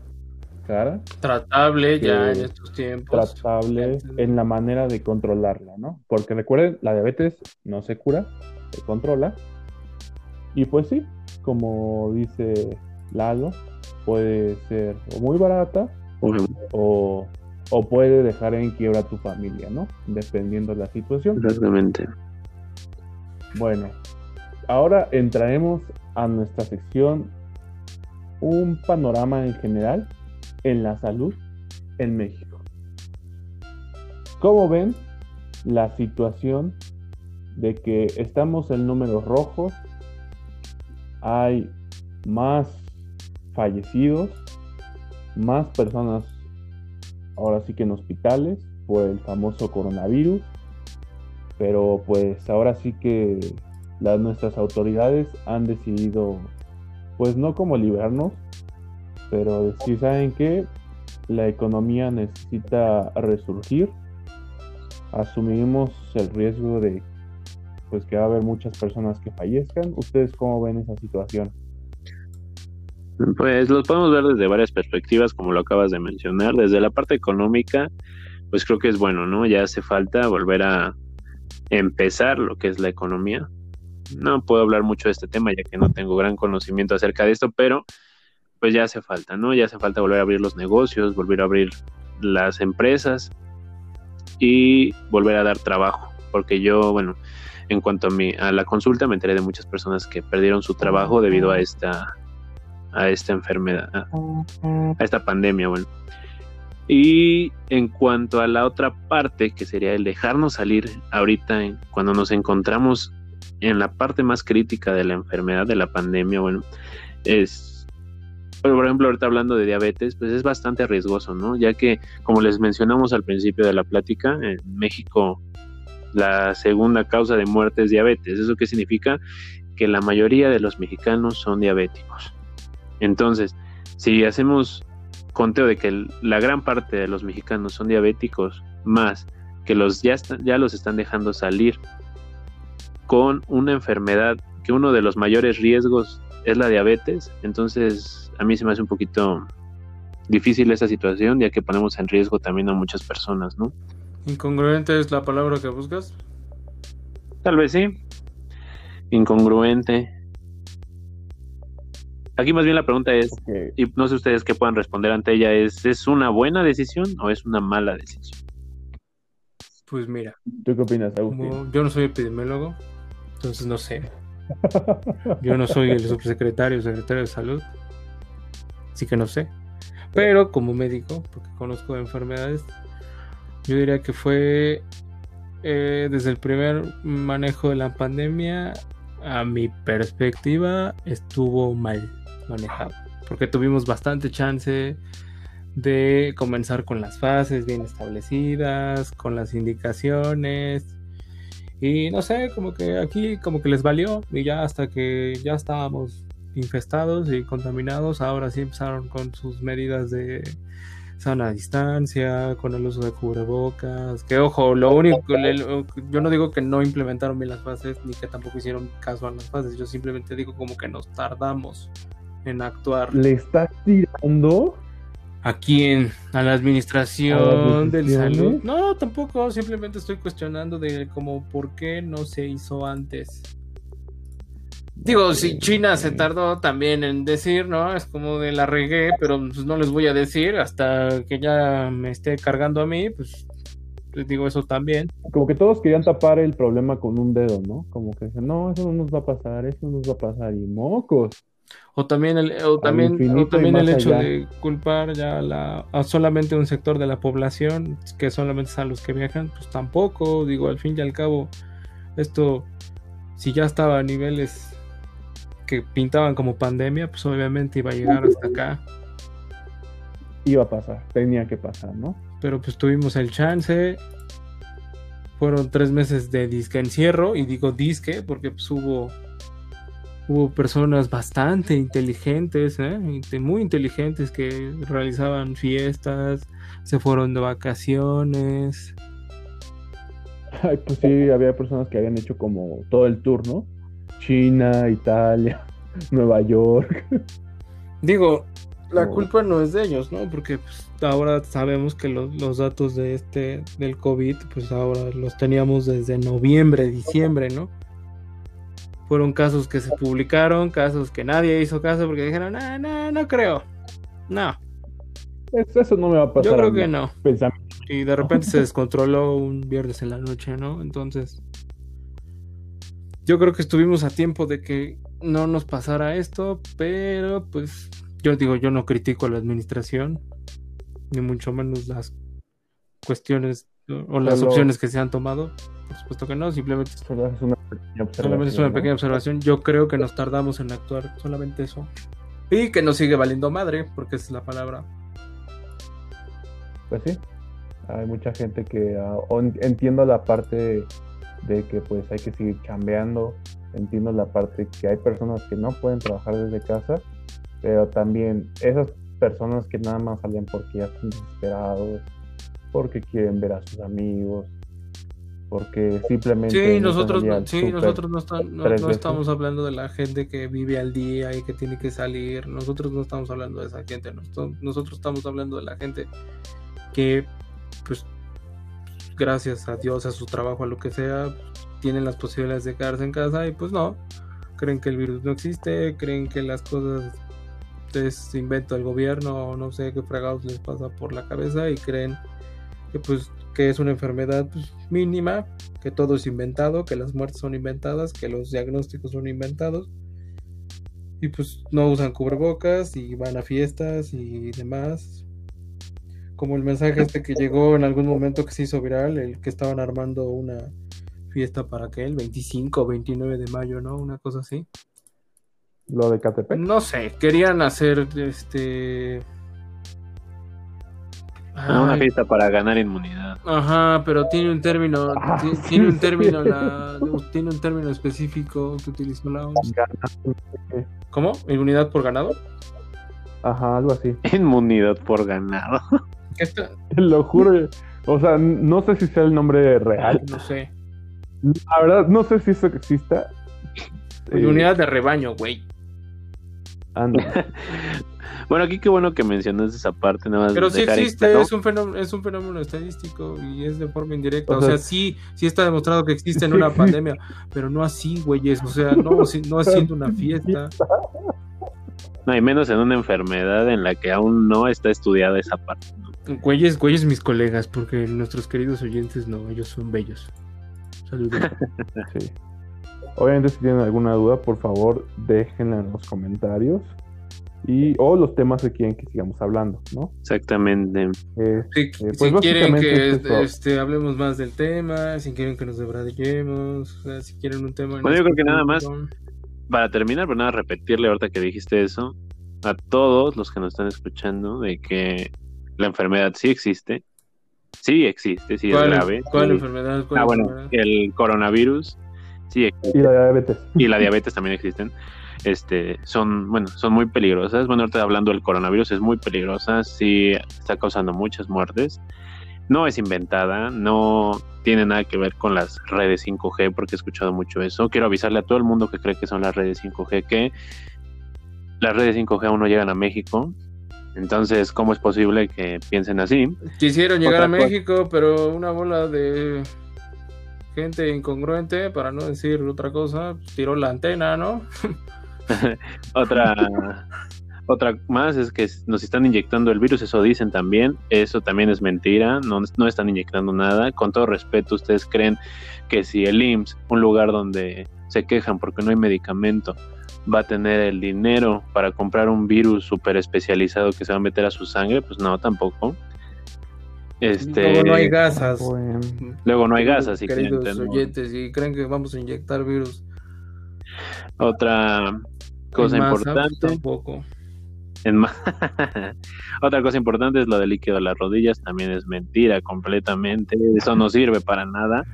Speaker 1: cara.
Speaker 3: Tratable ya en estos tiempos.
Speaker 1: Tratable en la manera de controlarla, ¿no? Porque recuerden, la diabetes no se cura, se controla. Y pues sí, como dice Lalo, puede ser o muy barata o, o, puede dejar en quiebra a tu familia, ¿no? Dependiendo de la situación.
Speaker 2: Exactamente.
Speaker 1: Bueno, ahora entraremos a nuestra sección un panorama en general en la salud en México. ¿Cómo ven la situación de que estamos en números rojos? Hay más fallecidos, más personas ahora sí que en hospitales por el famoso coronavirus, pero pues ahora sí que las, nuestras autoridades han decidido pues no como liberarnos, pero si saben que la economía necesita resurgir, asumimos el riesgo de pues que va a haber muchas personas que fallezcan. ¿Ustedes cómo ven esa situación?
Speaker 2: Pues lo podemos ver desde varias perspectivas, como lo acabas de mencionar. Desde la parte económica, pues creo que es bueno, ¿no? Ya hace falta volver a empezar lo que es la economía. No puedo hablar mucho de este tema ya que no tengo gran conocimiento acerca de esto, pero pues ya hace falta, ¿no? Ya hace falta volver a abrir los negocios, volver a abrir las empresas y volver a dar trabajo, porque yo, bueno, en cuanto a, mi, a la consulta me enteré de muchas personas que perdieron su trabajo debido a esta a esta enfermedad, a, esta pandemia, bueno. Y en cuanto a la otra parte, que sería el dejarnos salir ahorita, cuando nos encontramos en la parte más crítica de la enfermedad, de la pandemia, bueno, es por ejemplo, ahorita hablando de diabetes, pues es bastante riesgoso, ¿no? Ya que, como les mencionamos al principio de la plática, en México la segunda causa de muerte es diabetes. ¿Eso qué significa? Que la mayoría de los mexicanos son diabéticos. Entonces, si hacemos conteo de que la gran parte de los mexicanos son diabéticos, más que los ya, ya los están dejando salir con una enfermedad que uno de los mayores riesgos es la diabetes, entonces a mí se me hace un poquito difícil esa situación, ya que ponemos en riesgo también a muchas personas, ¿no?
Speaker 3: ¿Incongruente es la palabra que buscas?
Speaker 2: Tal vez sí. Incongruente. Aquí más bien la pregunta es, y no sé ustedes qué puedan responder ante ella, ¿es, ¿es una buena decisión o es una mala decisión?
Speaker 3: Pues mira.
Speaker 1: ¿Tú qué opinas,
Speaker 3: yo no soy epidemiólogo, entonces no sé. *laughs* Yo no soy el subsecretario o secretario de salud así que no sé. Pero como médico, porque conozco enfermedades, yo diría que fue eh, desde el primer manejo de la pandemia, a mi perspectiva, estuvo mal manejado. Porque tuvimos bastante chance de comenzar con las fases bien establecidas, con las indicaciones. Y no sé, como que aquí como que les valió y ya hasta que ya estábamos infestados y contaminados, ahora sí empezaron con sus medidas de sana distancia, con el uso de cubrebocas, que ojo, lo único, yo no digo que no implementaron bien las fases, ni que tampoco hicieron caso a las fases, yo simplemente digo como que nos tardamos en actuar.
Speaker 1: ¿Le estás tirando?
Speaker 3: ¿A quién? ¿A la administración del salud? No, tampoco, simplemente estoy cuestionando de como por qué no se hizo antes. Digo, si China se tardó también en decir, ¿no? Es como de la regué, pero pues no les voy a decir hasta que ya me esté cargando a mí, pues les digo eso también.
Speaker 1: Como que todos querían tapar el problema con un dedo, ¿no? Como que dicen, no, eso no nos va a pasar, eso no nos va a pasar, y mocos.
Speaker 3: O también el, o también, también el hecho de culpar ya la, a solamente un sector de la población, que solamente son los que viajan, pues tampoco, digo, al fin y al cabo, esto si ya estaba a niveles que pintaban como pandemia, pues obviamente iba a llegar hasta acá.
Speaker 1: Iba a pasar, tenía que pasar, ¿no?
Speaker 3: Pero pues tuvimos el chance. Fueron tres meses de disque encierro, y digo disque porque pues hubo, hubo personas bastante inteligentes, ¿eh? muy inteligentes que realizaban fiestas, se fueron de vacaciones.
Speaker 1: Ay, pues sí, había personas que habían hecho como todo el tour, ¿no? China, Italia, *laughs* Nueva York.
Speaker 3: Digo, la culpa no es de ellos, ¿no? Porque pues, ahora sabemos que los, los, datos de este del COVID, pues ahora los teníamos desde noviembre, diciembre, ¿no? Fueron casos que se publicaron, casos que nadie hizo caso porque dijeron, no, no, no creo. No.
Speaker 1: Eso, no me va a pasar.
Speaker 3: Yo creo que no. Y de repente se descontroló un viernes en la noche, ¿no? Entonces, yo creo que estuvimos a tiempo de que no nos pasara esto, pero pues yo digo, yo no critico a la administración, ni mucho menos las cuestiones o las opciones que se han tomado. Por supuesto que no, simplemente es una pequeña observación. es una pequeña observación. Yo creo que nos tardamos en actuar, solamente eso. Y que nos sigue valiendo madre, porque esa es la palabra.
Speaker 1: Pues sí, hay mucha gente que uh, entiendo la parte de que pues hay que seguir cambiando, entiendo la parte que hay personas que no pueden trabajar desde casa, pero también esas personas que nada más salen porque ya están desesperados, porque quieren ver a sus amigos, porque simplemente...
Speaker 3: Sí, nosotros, no, sí, nosotros no, no, estamos hablando de la gente que vive al día y que tiene que salir, nosotros no estamos hablando de esa gente, nosotros estamos hablando de la gente que pues gracias a Dios, a su trabajo, a lo que sea, tienen las posibilidades de quedarse en casa y pues no, creen que el virus no existe, creen que las cosas es invento del gobierno no sé qué fregados les pasa por la cabeza y creen que pues que es una enfermedad pues, mínima, que todo es inventado, que las muertes son inventadas, que los diagnósticos son inventados y pues no usan cubrebocas y van a fiestas y demás como el mensaje este que llegó en algún momento que se hizo viral, el que estaban armando una fiesta para que el 25 o 29 de mayo, ¿no? Una cosa así.
Speaker 1: Lo de Catepec.
Speaker 3: No sé, querían hacer este
Speaker 2: ah, una fiesta para ganar inmunidad.
Speaker 3: Ajá, pero tiene un término, *laughs* ah, tiene un término, tiene un término específico que utilizó la OMS. ¿Cómo? ¿Inmunidad por ganado?
Speaker 1: Ajá, algo así. *laughs*
Speaker 2: Inmunidad por ganado. *laughs*
Speaker 1: Te lo juro. O sea, no sé si sea el nombre real.
Speaker 3: No sé.
Speaker 1: La verdad, no sé si eso exista.
Speaker 3: Unidad de rebaño, güey.
Speaker 2: Anda. *laughs* bueno, aquí qué bueno que mencionas esa parte. Nada
Speaker 3: Pero sí existe, es, un fenómeno, es un fenómeno estadístico y es de forma indirecta. O, sea, sí, sí está demostrado que existe en una *laughs* pandemia, pero no así, güeyes. O sea, no, no haciendo una fiesta.
Speaker 2: No, y menos en una enfermedad en la que aún no está estudiada esa parte.
Speaker 3: Güeyes, güeyes mis colegas, porque nuestros queridos oyentes no, ellos son bellos. Saludos. *laughs*
Speaker 1: Obviamente si tienen alguna duda, por favor, déjenla en los comentarios. Y, o los temas que quieren que sigamos hablando, ¿no?
Speaker 2: Exactamente.
Speaker 3: Este, si pues quieren que este, hablemos más del tema, si quieren que nos debradillemos, si quieren un tema...
Speaker 2: Bueno, yo creo que nada más, para terminar, pero nada, repetirle ahorita que dijiste eso, a todos los que nos están escuchando, de que la enfermedad sí existe, sí existe, sí es grave.
Speaker 3: ¿Cuál enfermedad? ah,
Speaker 2: bueno, el coronavirus sí.
Speaker 1: Y la diabetes.
Speaker 2: Y la diabetes también existen. Este, son, bueno, son muy peligrosas. Bueno, ahorita hablando del coronavirus, es muy peligrosa, sí está causando muchas muertes. No es inventada, no tiene nada que ver con las redes 5G, porque he escuchado mucho eso. Quiero avisarle a todo el mundo que cree que son las redes 5G que las redes 5G aún no llegan a México. Entonces, ¿cómo es posible que piensen así?
Speaker 3: Quisieron llegar a México, pero una bola de gente incongruente, para no decir otra cosa, tiró la antena, ¿no? *laughs*
Speaker 2: otra otra más es que nos están inyectando el virus, eso dicen también, eso también es mentira, no, no están inyectando nada. Con todo respeto, ¿ustedes creen que si el IMSS, un lugar donde se quejan porque no hay medicamento, va a tener el dinero para comprar un virus súper especializado que se va a meter a su sangre, pues no, tampoco. Este,
Speaker 3: luego no hay gasas.
Speaker 2: Luego no hay gasas.
Speaker 3: Queridos oyentes, y creen que vamos a inyectar virus
Speaker 2: Otra cosa importante.
Speaker 3: Tampoco. *laughs*
Speaker 2: Otra cosa importante es lo del líquido de las rodillas, también es mentira completamente, eso no sirve para nada.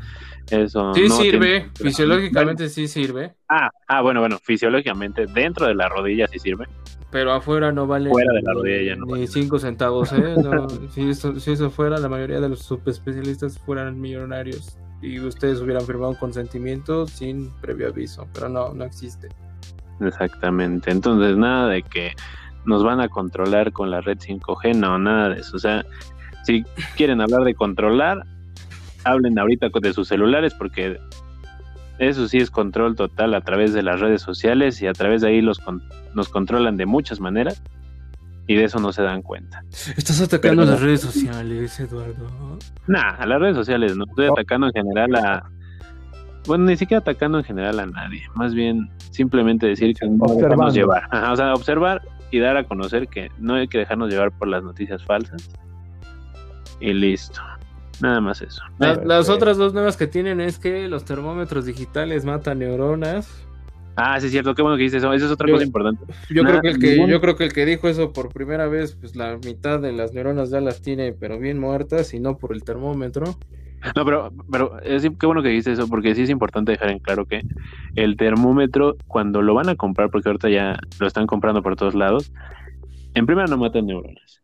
Speaker 2: Eso
Speaker 3: sí
Speaker 2: no
Speaker 3: sirve, fisiológicamente sí sirve.
Speaker 2: Ah, ah, bueno, bueno, fisiológicamente dentro de la rodilla sí sirve.
Speaker 3: Pero afuera no vale
Speaker 2: Fuera de la rodilla ya no
Speaker 3: ni
Speaker 2: vale.
Speaker 3: cinco centavos, ¿eh? No, *laughs* si, eso, si eso fuera, la mayoría de los subespecialistas fueran millonarios y ustedes hubieran firmado un consentimiento sin previo aviso, pero no, no existe.
Speaker 2: Exactamente. Entonces, nada de que nos van a controlar con la red 5G, no, nada de eso. O sea, si quieren hablar de controlar, hablen ahorita de sus celulares porque eso sí es control total a través de las redes sociales y a través de ahí los con- nos controlan de muchas maneras y de eso no se dan cuenta.
Speaker 3: Estás atacando
Speaker 2: Pero-
Speaker 3: las redes sociales, Eduardo.
Speaker 2: Nah, a las redes sociales no estoy atacando en general a bueno, ni siquiera atacando en general a nadie, más bien simplemente decir que no dejarnos llevar, Ajá, o sea, observar y dar a conocer que no hay que dejarnos llevar por las noticias falsas y listo, nada más eso.
Speaker 3: Las, las otras dos nuevas que tienen es que los termómetros digitales matan neuronas.
Speaker 2: Ah, sí es cierto, qué bueno que dices eso, eso es otra
Speaker 3: Yo-
Speaker 2: cosa importante.
Speaker 3: Yo creo que el que
Speaker 2: ningún-
Speaker 3: yo creo que el que dijo eso por primera vez, pues la mitad de las neuronas ya las tiene, pero bien muertas y no por el termómetro.
Speaker 2: No, pero, pero es, qué bueno que dices eso, porque sí es importante dejar en claro que el termómetro, cuando lo van a comprar, porque ahorita ya lo están comprando por todos lados, en primera no matan neuronas.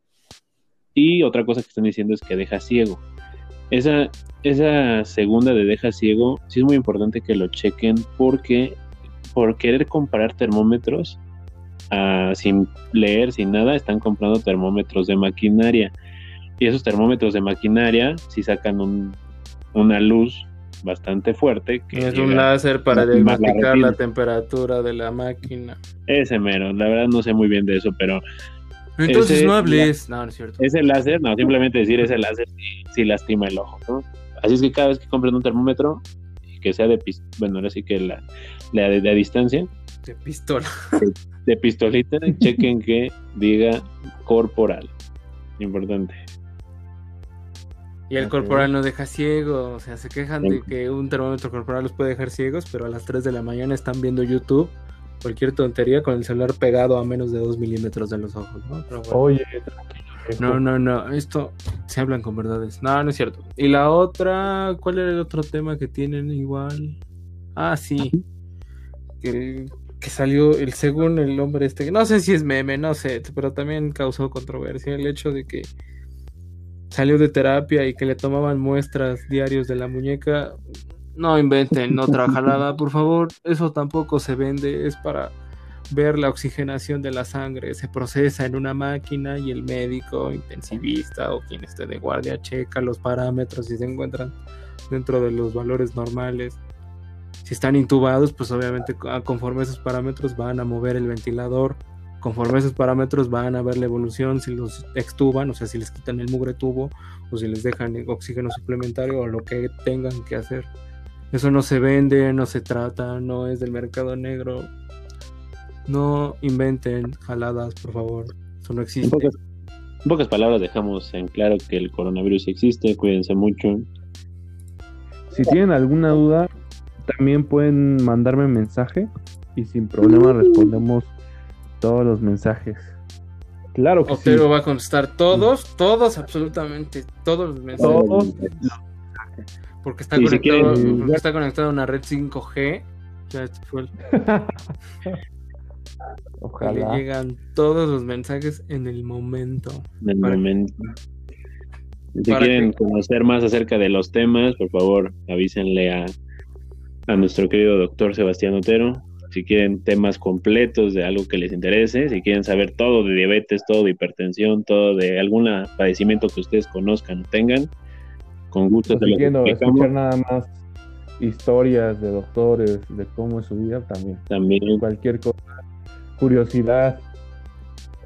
Speaker 2: Y otra cosa que están diciendo es que deja ciego. Esa, esa segunda de deja ciego, sí es muy importante que lo chequen porque por querer comparar termómetros ah, sin leer, sin nada, están comprando termómetros de maquinaria. Y esos termómetros de maquinaria sí sacan un, una luz bastante fuerte. Que
Speaker 3: Es un láser para diagnosticar
Speaker 2: la
Speaker 3: la temperatura de la máquina.
Speaker 2: Ese mero, la verdad no sé muy bien de eso, pero
Speaker 3: Entonces
Speaker 2: Ese-
Speaker 3: no hables. No, no es cierto.
Speaker 2: ese láser, no, simplemente decir ese láser sí, sí lastima el ojo, ¿no? Así es que cada vez que compren un termómetro, que sea de, pis- bueno, ahora sí que la, la de, de a distancia,
Speaker 3: De pistola.
Speaker 2: de pistolita, *laughs* chequen que diga corporal. Importante.
Speaker 3: Y el corporal no deja ciego. O sea, se quejan de que un termómetro corporal los puede dejar ciegos, pero a las 3 de la mañana están viendo YouTube. Cualquier tontería con el celular pegado a menos de 2 milímetros de los ojos, ¿no? Pero bueno.
Speaker 1: Oye, tranquilo, viejo.
Speaker 3: No, no, no, esto se hablan con verdades. No, no es cierto. Y la otra, ¿cuál era el otro tema que tienen igual? Ah, sí. Que, que salió el según el hombre este, no sé si es meme, no sé, pero también causó controversia el hecho de que salió de terapia y que le tomaban muestras diarios de la muñeca. No inventen otra jalada, por favor. Eso tampoco se vende, es para ver la oxigenación de la sangre. Se procesa en una máquina y el médico intensivista o quien esté de guardia checa los parámetros y se encuentran dentro de los valores normales. Si están intubados, pues obviamente co- conforme esos parámetros van a mover el ventilador. Conforme esos parámetros van a ver la evolución si los extuban, o sea, si les quitan el mugre tubo o si les dejan oxígeno suplementario o lo que tengan que hacer. Eso no se vende, no se trata, no es del mercado negro. No inventen jaladas, por favor. Eso no
Speaker 2: En
Speaker 3: existe.
Speaker 2: pocas, en pocas palabras dejamos en claro que el coronavirus existe, cuídense mucho.
Speaker 1: Si tienen alguna duda, también pueden mandarme mensaje y sin problema respondemos todos los mensajes. Claro que sí.
Speaker 3: Va a contestar todos, todos, absolutamente todos los mensajes.
Speaker 1: Todos.
Speaker 3: Porque está,
Speaker 2: si
Speaker 3: conectado,
Speaker 2: quieren-
Speaker 3: está conectado a una red 5G. Ya este fue el- *laughs* y le
Speaker 1: Ojalá.
Speaker 3: llegan todos los mensajes en el momento.
Speaker 2: en el
Speaker 3: Para-
Speaker 2: momento. Si
Speaker 3: para
Speaker 2: quieren
Speaker 3: que-
Speaker 2: conocer más acerca de los temas, por favor, avísenle a, a nuestro querido doctor Sebastián Otero. Si quieren temas completos de algo que les interese, si quieren saber todo de diabetes, todo de hipertensión, todo de algún padecimiento que ustedes conozcan o tengan, con gusto explicamos.
Speaker 1: escuchar nada más historias de doctores, de cómo es su vida también.
Speaker 2: También
Speaker 1: Cualquier cosa, curiosidad,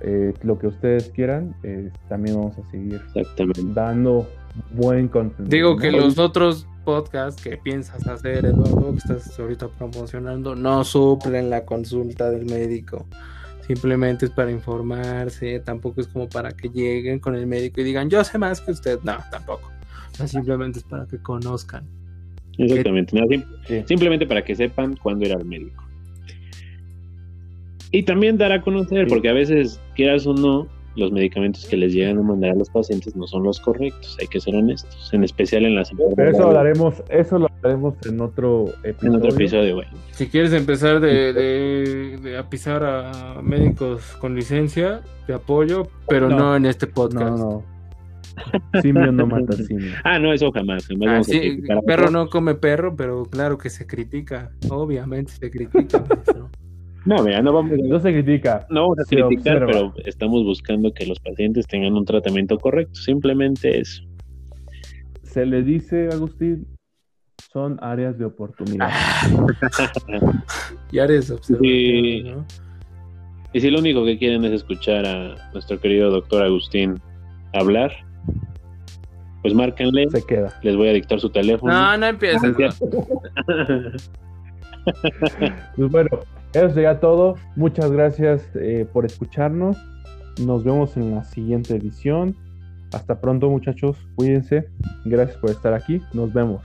Speaker 1: eh, lo que ustedes quieran, eh, también vamos a seguir
Speaker 2: Exactamente.
Speaker 1: dando buen contenido.
Speaker 3: Digo que los otros podcasts que piensas hacer, Eduardo, que estás ahorita promocionando, no suplen la consulta del médico. Simplemente es para informarse, tampoco es como para que lleguen con el médico y digan, yo sé más que usted. No, tampoco. Sea, simplemente es para que conozcan.
Speaker 2: Exactamente. Nada, sim-
Speaker 1: Sí.
Speaker 2: Simplemente para que sepan cuándo ir al médico. Y también dar a conocer, porque a veces, quieras o no, los medicamentos que les llegan a mandar a los pacientes no son los correctos, hay que ser honestos, en especial en las
Speaker 1: Pero eso hablaremos, eso lo hablaremos en otro episodio.
Speaker 2: En otro episodio, bueno.
Speaker 3: Si quieres empezar de, de, de a pisar a médicos con licencia, te apoyo, pero no,
Speaker 1: No.
Speaker 3: en este podcast.
Speaker 1: No, no. Simio *laughs* no mata simio.
Speaker 2: Ah, no, eso jamás, jamás.
Speaker 3: Ah, sí, perro no come perro, pero claro que se critica. Obviamente se critica. maestro. *laughs*
Speaker 2: No, mira, no vamos,
Speaker 1: No se critica.
Speaker 2: no vamos a
Speaker 1: se
Speaker 2: criticar,
Speaker 1: observa.
Speaker 2: pero estamos buscando que los pacientes tengan un tratamiento correcto, simplemente eso.
Speaker 1: Se le dice, Agustín, son áreas de oportunidad. *laughs*
Speaker 3: Y
Speaker 2: Sí.
Speaker 3: ¿no?
Speaker 2: Y si lo único que quieren es escuchar a nuestro querido doctor Agustín hablar, pues márquenle,
Speaker 1: Se queda.
Speaker 2: les voy a dictar su teléfono.
Speaker 3: No, no empieces. *laughs*
Speaker 1: Pues bueno, eso sería todo. Muchas gracias eh, por escucharnos. Nos vemos en la siguiente edición. Hasta pronto, muchachos. Cuídense. Gracias por estar aquí. Nos vemos.